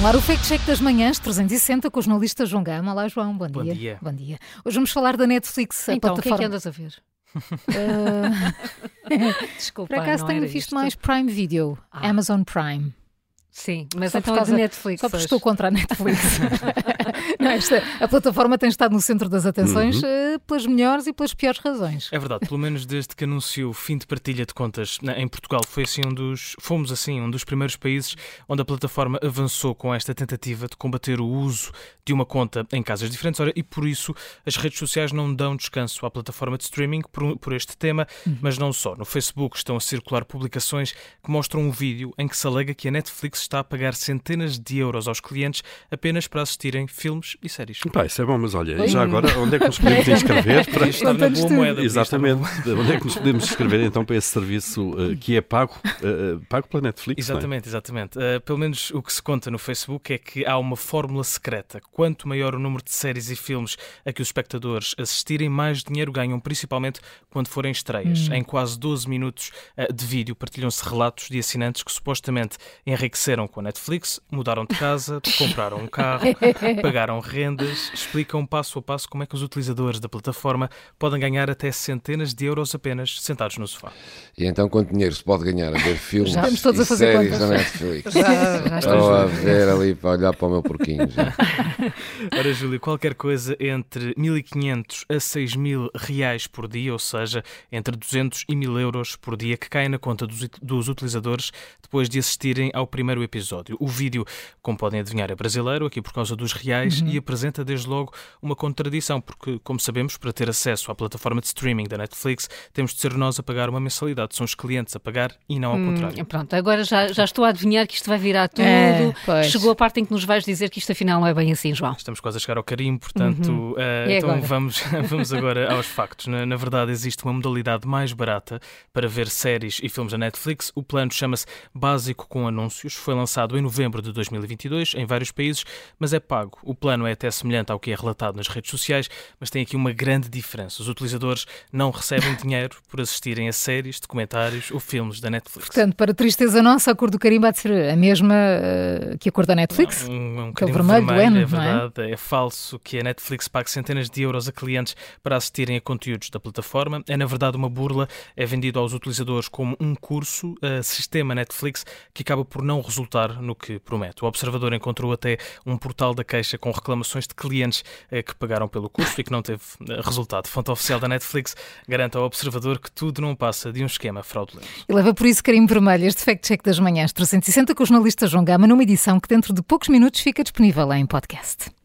no ar o Fake Check das Manhãs 360 com o jornalista João Gama. Olá, João, bom, Bom dia. dia. Bom dia. Hoje vamos falar da Netflix, a Então, o que é que plataforma. andas a ver? Ah, Desculpa, por acaso não tenho era visto isto. mais Prime Video, Ah. Amazon Prime. Sim, mas Só então por é de causa- Netflix. Só porque estou contra a Netflix. Não, esta- a plataforma tem estado no centro das atenções eh, pelas melhores e pelas piores razões. É verdade, pelo menos desde que anunciou o fim de partilha de contas em Portugal, foi assim um dos, fomos assim um dos primeiros países onde a plataforma avançou com esta tentativa de combater o uso de uma conta em casas diferentes. Ora, e por isso as redes sociais não dão descanso à plataforma de streaming por, por este tema, mas não só. No Facebook estão a circular publicações que mostram um vídeo em que se alega que a Netflix está a pagar centenas de euros aos clientes apenas para assistirem filmes e séries. Pá, isso é bom, mas olha, já agora, onde é que nos podemos inscrever? Para... Isto está na boa moeda. Exatamente. Onde é que nos podemos inscrever então para esse serviço eh, que é pago, eh, pago pela Netflix? não é? Exatamente, exatamente. Uh, pelo menos o que se conta no Facebook é que há uma fórmula secreta. Quanto maior o número de séries e filmes a que os espectadores assistirem, mais dinheiro ganham, principalmente quando forem estreias. Em quase 12 minutos uh, de vídeo partilham-se relatos de assinantes que supostamente enriqueceram com a Netflix, mudaram de casa, compraram um carro, pagaram rendas, explicam passo a passo como é que os utilizadores da plataforma podem ganhar até centenas de euros apenas sentados no sofá. E então quanto dinheiro se pode ganhar a ver filmes Já estamos todos e a fazer séries contas. na Netflix? Já, já. Estou a ver ali para olhar para o meu porquinho já. Ora, Júlio, qualquer coisa entre 1.500 a 6.000 reais por dia, ou seja, entre 200 e 1.000 euros por dia, que caem na conta dos, dos utilizadores depois de assistirem ao primeiro episódio. O vídeo, como podem adivinhar, é brasileiro, aqui por causa dos reais, e apresenta desde logo uma contradição, porque, como sabemos, para ter acesso à plataforma de streaming da Netflix, temos de ser nós a pagar uma mensalidade. São os clientes a pagar e não ao contrário. Hum, pronto, agora já, já estou a adivinhar que isto vai virar tudo. É. Chegou a parte em que nos vais dizer que isto afinal não é bem assim, João. Estamos quase a chegar ao carimbo, portanto, eh, E então agora? vamos, vamos agora aos factos. Na, na verdade, existe uma modalidade mais barata para ver séries e filmes da Netflix. O plano chama-se Básico com Anúncios. Foi lançado em novembro de 2022 em vários países, mas é pago. O plano é até semelhante ao que é relatado nas redes sociais, mas tem aqui uma grande diferença. Os utilizadores não recebem dinheiro por assistirem a séries, documentários ou filmes da Netflix. Portanto, para tristeza nossa, a cor do carimbo há de ser a mesma eh, que a cor da Netflix. Um, um Aquele carimbo vermelho do N, é não é? verdade. É? falso que a Netflix pague centenas de euros a clientes para assistirem a conteúdos da plataforma. É, na verdade, uma burla. É vendido aos utilizadores como um curso, a sistema Netflix, que acaba por não resultar no que promete. O Observador encontrou até um portal da queixa com reclamações de clientes eh, que pagaram pelo curso e que não teve eh, resultado. Fonte oficial da Netflix garante ao Observador que tudo não passa de um esquema fraudulento. E leva por isso carimbo vermelho este Fact Check das Manhãs 360 com o jornalista João Gama numa edição que dentro de poucos minutos fica disponível em podcast.